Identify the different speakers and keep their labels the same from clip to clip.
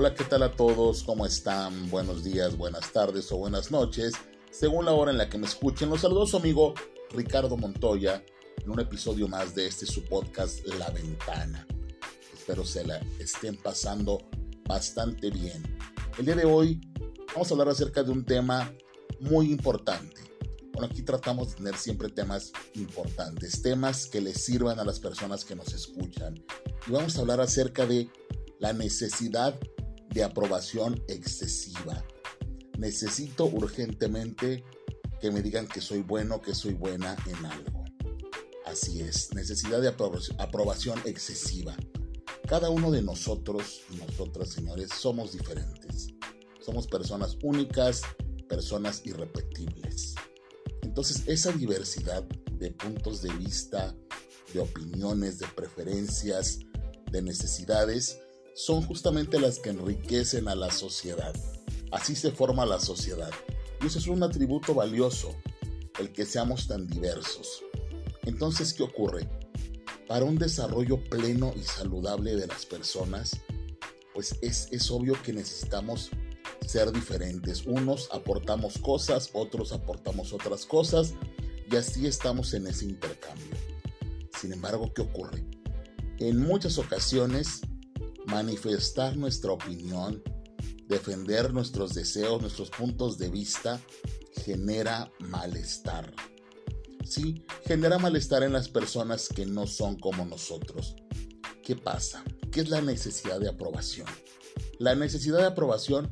Speaker 1: Hola, ¿qué tal a todos? ¿Cómo están? Buenos días, buenas tardes o buenas noches, según la hora en la que me escuchen. Los saludo su amigo Ricardo Montoya en un episodio más de este su podcast La Ventana. Espero se la estén pasando bastante bien. El día de hoy vamos a hablar acerca de un tema muy importante. Bueno, aquí tratamos de tener siempre temas importantes, temas que les sirvan a las personas que nos escuchan. Y vamos a hablar acerca de la necesidad de aprobación excesiva. Necesito urgentemente que me digan que soy bueno, que soy buena en algo. Así es, necesidad de aprobación excesiva. Cada uno de nosotros y nosotras, señores, somos diferentes. Somos personas únicas, personas irrepetibles. Entonces, esa diversidad de puntos de vista, de opiniones, de preferencias, de necesidades, son justamente las que enriquecen a la sociedad. Así se forma la sociedad. Y eso es un atributo valioso, el que seamos tan diversos. Entonces, ¿qué ocurre? Para un desarrollo pleno y saludable de las personas, pues es, es obvio que necesitamos ser diferentes. Unos aportamos cosas, otros aportamos otras cosas, y así estamos en ese intercambio. Sin embargo, ¿qué ocurre? En muchas ocasiones manifestar nuestra opinión, defender nuestros deseos, nuestros puntos de vista, genera malestar. Sí, genera malestar en las personas que no son como nosotros. ¿Qué pasa? ¿Qué es la necesidad de aprobación? La necesidad de aprobación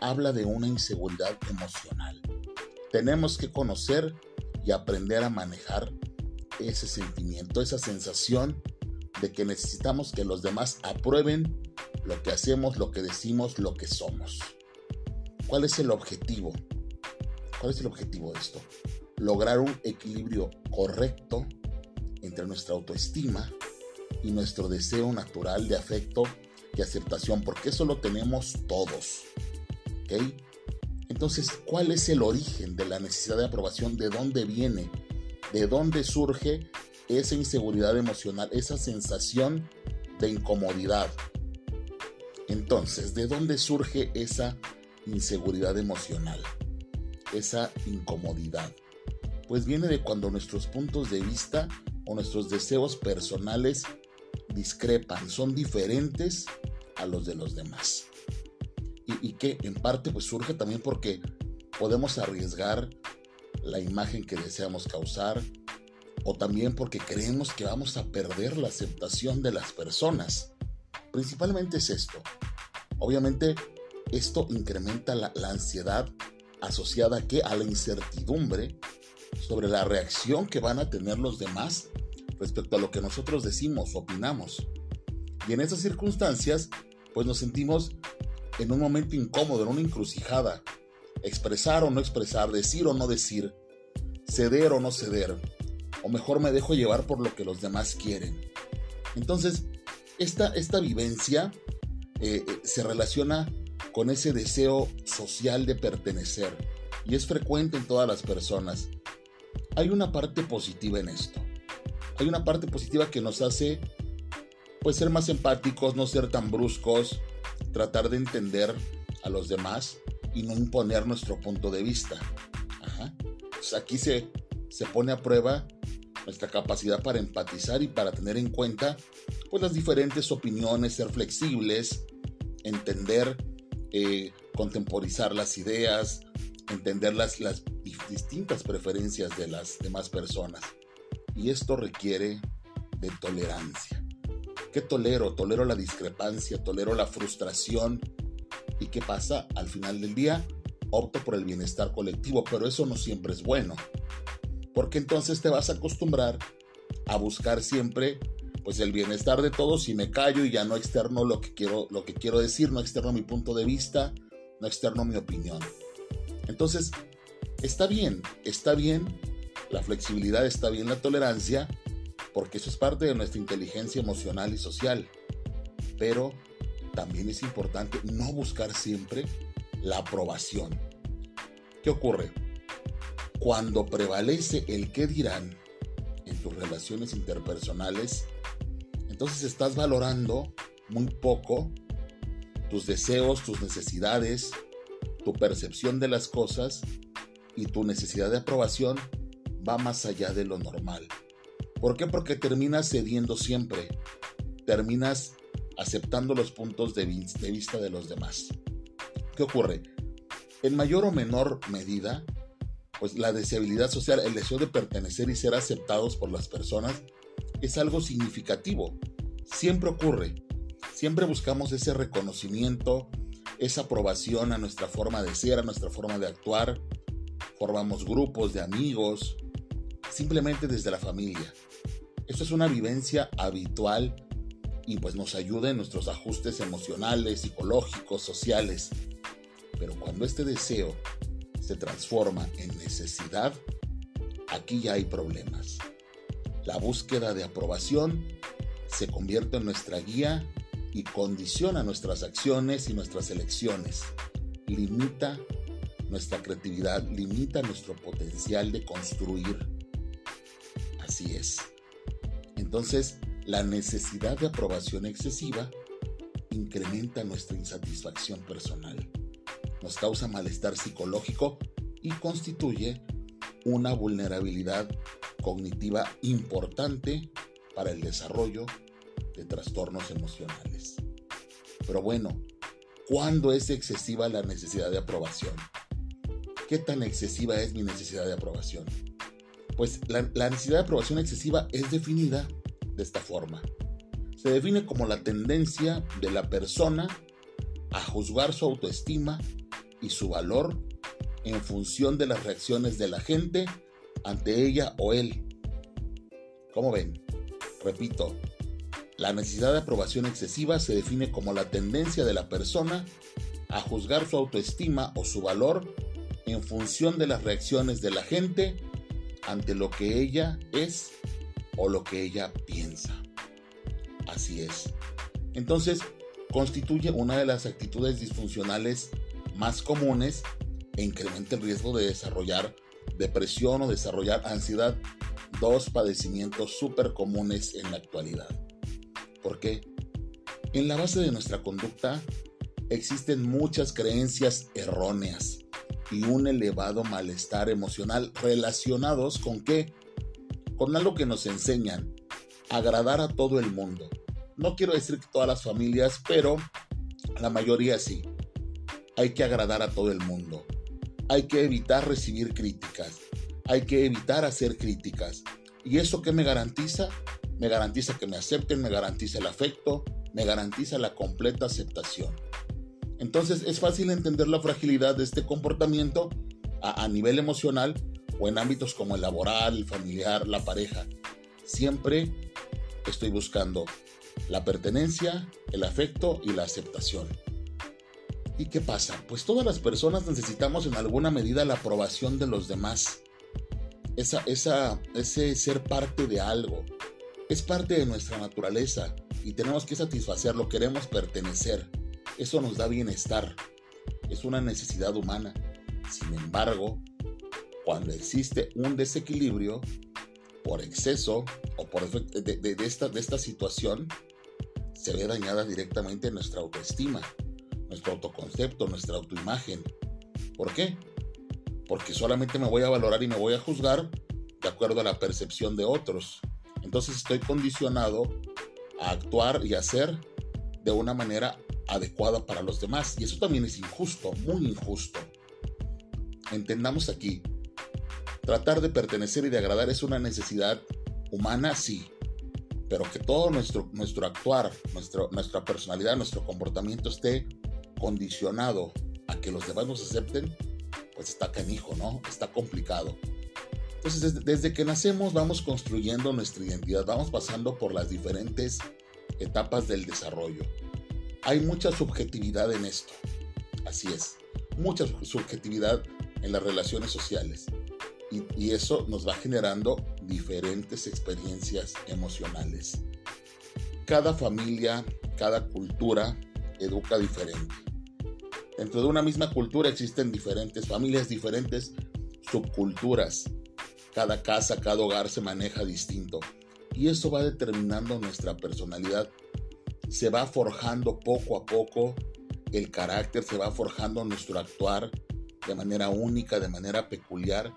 Speaker 1: habla de una inseguridad emocional. Tenemos que conocer y aprender a manejar ese sentimiento, esa sensación de que necesitamos que los demás aprueben lo que hacemos, lo que decimos, lo que somos. ¿Cuál es el objetivo? ¿Cuál es el objetivo de esto? Lograr un equilibrio correcto entre nuestra autoestima y nuestro deseo natural de afecto y aceptación, porque eso lo tenemos todos. ¿Ok? Entonces, ¿cuál es el origen de la necesidad de aprobación? ¿De dónde viene? ¿De dónde surge esa inseguridad emocional, esa sensación de incomodidad. Entonces, ¿de dónde surge esa inseguridad emocional? Esa incomodidad. Pues viene de cuando nuestros puntos de vista o nuestros deseos personales discrepan, son diferentes a los de los demás. Y, que en parte pues surge también porque podemos arriesgar la imagen que deseamos causar, o también porque creemos que vamos a perder la aceptación de las personas. Principalmente es esto. Obviamente esto incrementa la, ansiedad asociada a, a la incertidumbre sobre la reacción que van a tener los demás respecto a lo que nosotros decimos, opinamos. Y en esas circunstancias, pues nos sentimos en un momento incómodo, en una encrucijada. Expresar o no expresar, decir o no decir, ceder o no ceder o mejor me dejo llevar por lo que los demás quieren. Entonces, esta, esta vivencia eh, eh, se relaciona con ese deseo social de pertenecer y es frecuente en todas las personas. Hay una parte positiva en esto. Hay una parte positiva que nos hace pues ser más empáticos, no ser tan bruscos, tratar de entender a los demás y no imponer nuestro punto de vista. Pues aquí se, se pone a prueba nuestra capacidad para empatizar y para tener en cuenta pues, las diferentes opiniones, ser flexibles, entender, eh, contemporizar las ideas, entender las, las distintas preferencias de las demás personas. Y esto requiere de tolerancia. ¿Qué tolero? Tolero la discrepancia, tolero la frustración. ¿Y qué pasa? Al final del día, opto por el bienestar colectivo, pero eso no siempre es bueno porque entonces te vas a acostumbrar a buscar siempre pues el bienestar de todos y me callo y ya no externo lo que quiero lo que quiero decir, no externo mi punto de vista, no externo mi opinión. Entonces, está bien, está bien la flexibilidad, está bien la tolerancia, porque eso es parte de nuestra inteligencia emocional y social. Pero también es importante no buscar siempre la aprobación. ¿Qué ocurre? Cuando prevalece el qué dirán en tus relaciones interpersonales, entonces estás valorando muy poco tus deseos, tus necesidades, tu percepción de las cosas y tu necesidad de aprobación va más allá de lo normal. ¿Por qué? Porque terminas cediendo siempre, terminas aceptando los puntos de, vista de los demás. ¿Qué ocurre? En mayor o menor medida, pues la deseabilidad social, el deseo de pertenecer y ser aceptados por las personas, es algo significativo. Siempre ocurre. Siempre buscamos ese reconocimiento, esa aprobación a nuestra forma de ser, a nuestra forma de actuar. Formamos grupos de amigos, simplemente desde la familia. Esto es una vivencia habitual y pues nos ayuda en nuestros ajustes emocionales, psicológicos, sociales. Pero cuando este deseo se transforma en necesidad, aquí ya hay problemas. La búsqueda de aprobación se convierte en nuestra guía y condiciona nuestras acciones y nuestras elecciones. Limita nuestra creatividad, limita nuestro potencial de construir. Así es. Entonces, la necesidad de aprobación excesiva incrementa nuestra insatisfacción personal, nos causa malestar psicológico y constituye una vulnerabilidad cognitiva importante para el desarrollo de trastornos emocionales. Pero bueno, ¿cuándo es excesiva la necesidad de aprobación? ¿Qué tan excesiva es mi necesidad de aprobación? Pues la, necesidad de aprobación excesiva es definida de esta forma. Se define como la tendencia de la persona a juzgar su autoestima y su valor en función de las reacciones de la gente ante ella o él. ¿Cómo ven? Repito, la necesidad de aprobación excesiva se define como la tendencia de la persona a juzgar su autoestima o su valor en función de las reacciones de la gente ante lo que ella es o lo que ella piensa. Así es. Entonces, constituye una de las actitudes disfuncionales más comunes e incrementa el riesgo de desarrollar depresión o desarrollar ansiedad, dos padecimientos súper comunes en la actualidad. ¿Por qué? En la base de nuestra conducta existen muchas creencias erróneas y un elevado malestar emocional relacionados con qué? Con algo que nos enseñan, agradar a todo el mundo. No quiero decir que todas las familias, pero la mayoría sí. Hay que agradar a todo el mundo. Hay que evitar recibir críticas. Hay que evitar hacer críticas. ¿Y eso qué me garantiza? Me garantiza que me acepten, me garantiza el afecto, me garantiza la completa aceptación. Entonces es fácil entender la fragilidad de este comportamiento a, nivel emocional o en ámbitos como el laboral, el familiar, la pareja. Siempre estoy buscando la pertenencia, el afecto y la aceptación. ¿Y qué pasa? Pues todas las personas necesitamos en alguna medida la aprobación de los demás. Esa, esa, ese ser parte de algo. Es parte de nuestra naturaleza y tenemos que satisfacerlo, queremos pertenecer. Eso nos da bienestar. Es una necesidad humana. Sin embargo, cuando existe un desequilibrio por exceso o por de, esta, de esta situación, se ve dañada directamente nuestra autoestima, nuestro autoconcepto, nuestra autoimagen. ¿Por qué? Porque solamente me voy a valorar y me voy a juzgar de acuerdo a la percepción de otros. Entonces estoy condicionado a actuar y hacer de una manera adecuada para los demás. Y eso también es injusto, muy injusto. Entendamos aquí, tratar de pertenecer y de agradar es una necesidad humana, sí, pero que todo nuestro, nuestro actuar, nuestro, nuestra personalidad, nuestro comportamiento esté condicionado a que los demás nos acepten, pues está canijo, ¿no? Está complicado. Entonces, desde, desde que nacemos vamos construyendo nuestra identidad, vamos pasando por las diferentes etapas del desarrollo hay mucha subjetividad en esto. Así es, mucha subjetividad en las relaciones sociales. Y, eso nos va generando diferentes experiencias emocionales. Cada familia, cada cultura educa diferente. Dentro de una misma cultura existen diferentes familias, diferentes subculturas. Cada casa, cada hogar se maneja distinto. Y eso va determinando nuestra personalidad se va forjando poco a poco el carácter, se va forjando nuestro actuar de manera única, de manera peculiar.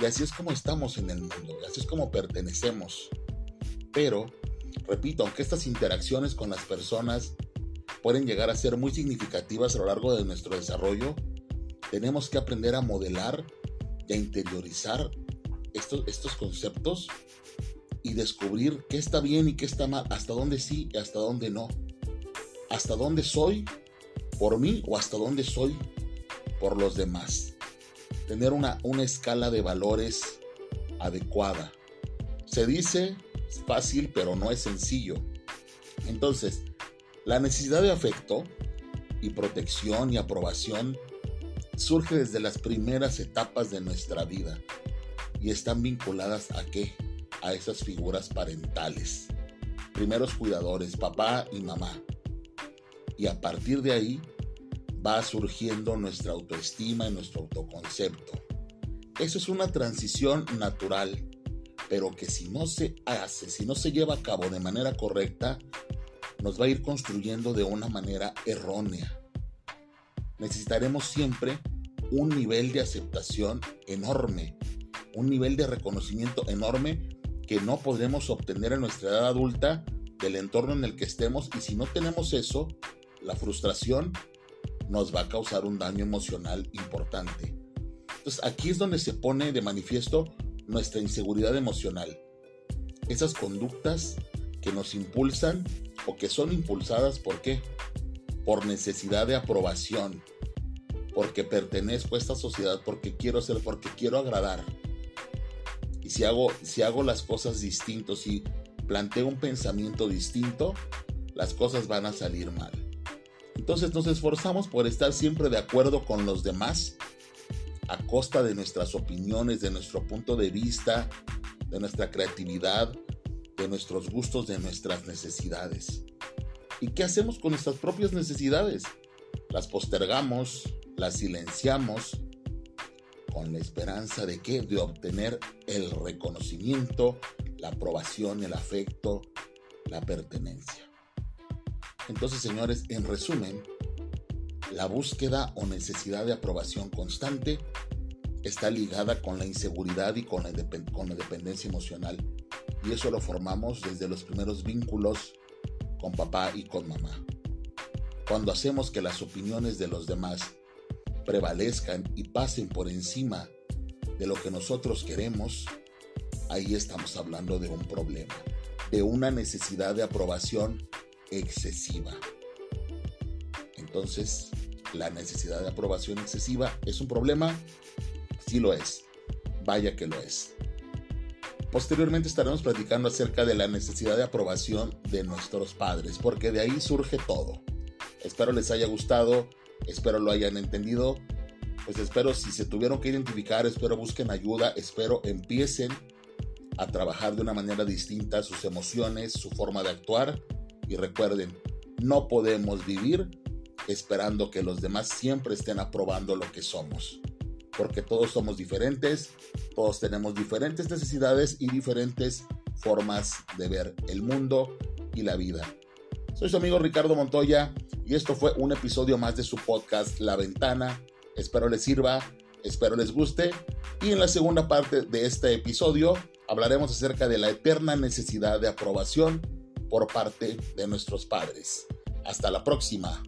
Speaker 1: Y así es como estamos en el mundo, así es como pertenecemos. Pero, repito, aunque estas interacciones con las personas pueden llegar a ser muy significativas a lo largo de nuestro desarrollo, tenemos que aprender a modelar y a interiorizar estos, estos conceptos y descubrir qué está bien y qué está mal, hasta dónde sí y hasta dónde no. Hasta dónde soy por mí o hasta dónde soy por los demás. Tener una, una escala de valores adecuada. Se dice fácil, pero no es sencillo. Entonces, la necesidad de afecto y protección y aprobación surge desde las primeras etapas de nuestra vida y están vinculadas a qué? A esas figuras parentales. Primeros cuidadores, papá y mamá. Y a partir de ahí va surgiendo nuestra autoestima y nuestro autoconcepto. Eso es una transición natural, pero que si no se hace, si no se lleva a cabo de manera correcta, nos va a ir construyendo de una manera errónea. Necesitaremos siempre un nivel de aceptación enorme, un nivel de reconocimiento enorme que no podremos obtener en nuestra edad adulta del entorno en el que estemos y si no tenemos eso, la frustración nos va a causar un daño emocional importante. Entonces aquí es donde se pone de manifiesto nuestra inseguridad emocional. Esas conductas que nos impulsan o que son impulsadas por qué? Por necesidad de aprobación, porque pertenezco a esta sociedad, porque quiero ser, porque quiero agradar. Y si hago, si hago las cosas distintos, si planteo un pensamiento distinto, las cosas van a salir mal. Entonces nos esforzamos por estar siempre de acuerdo con los demás a costa de nuestras opiniones, de nuestro punto de vista, de nuestra creatividad, nuestros gustos, de nuestras necesidades. ¿Y qué hacemos con nuestras propias necesidades? Las postergamos, las silenciamos, con la esperanza de que de obtener el reconocimiento, la aprobación, el afecto, la pertenencia. Entonces, señores, en resumen, la búsqueda o necesidad de aprobación constante está ligada con la inseguridad y con la dependencia emocional. Y eso lo formamos desde los primeros vínculos con papá y con mamá. Cuando hacemos que las opiniones de los demás prevalezcan y pasen por encima de lo que nosotros queremos, ahí estamos hablando de un problema, de una necesidad de aprobación excesiva. Entonces, la necesidad de aprobación excesiva es un problema, sí lo es, vaya que lo es. Posteriormente estaremos platicando acerca de la necesidad de aprobación de nuestros padres, porque de ahí surge todo. Espero les haya gustado, espero lo hayan entendido, pues espero si se tuvieron que identificar, espero busquen ayuda, espero empiecen a trabajar de una manera distinta sus emociones, su forma de actuar y recuerden, no podemos vivir esperando que los demás siempre estén aprobando lo que somos. Porque todos somos diferentes, todos tenemos diferentes necesidades y diferentes formas de ver el mundo y la vida. Soy su amigo Ricardo Montoya y esto fue un episodio más de su podcast La Ventana. Espero les sirva, espero les guste y en la segunda parte de este episodio hablaremos acerca de la eterna necesidad de aprobación por parte de nuestros padres. Hasta la próxima.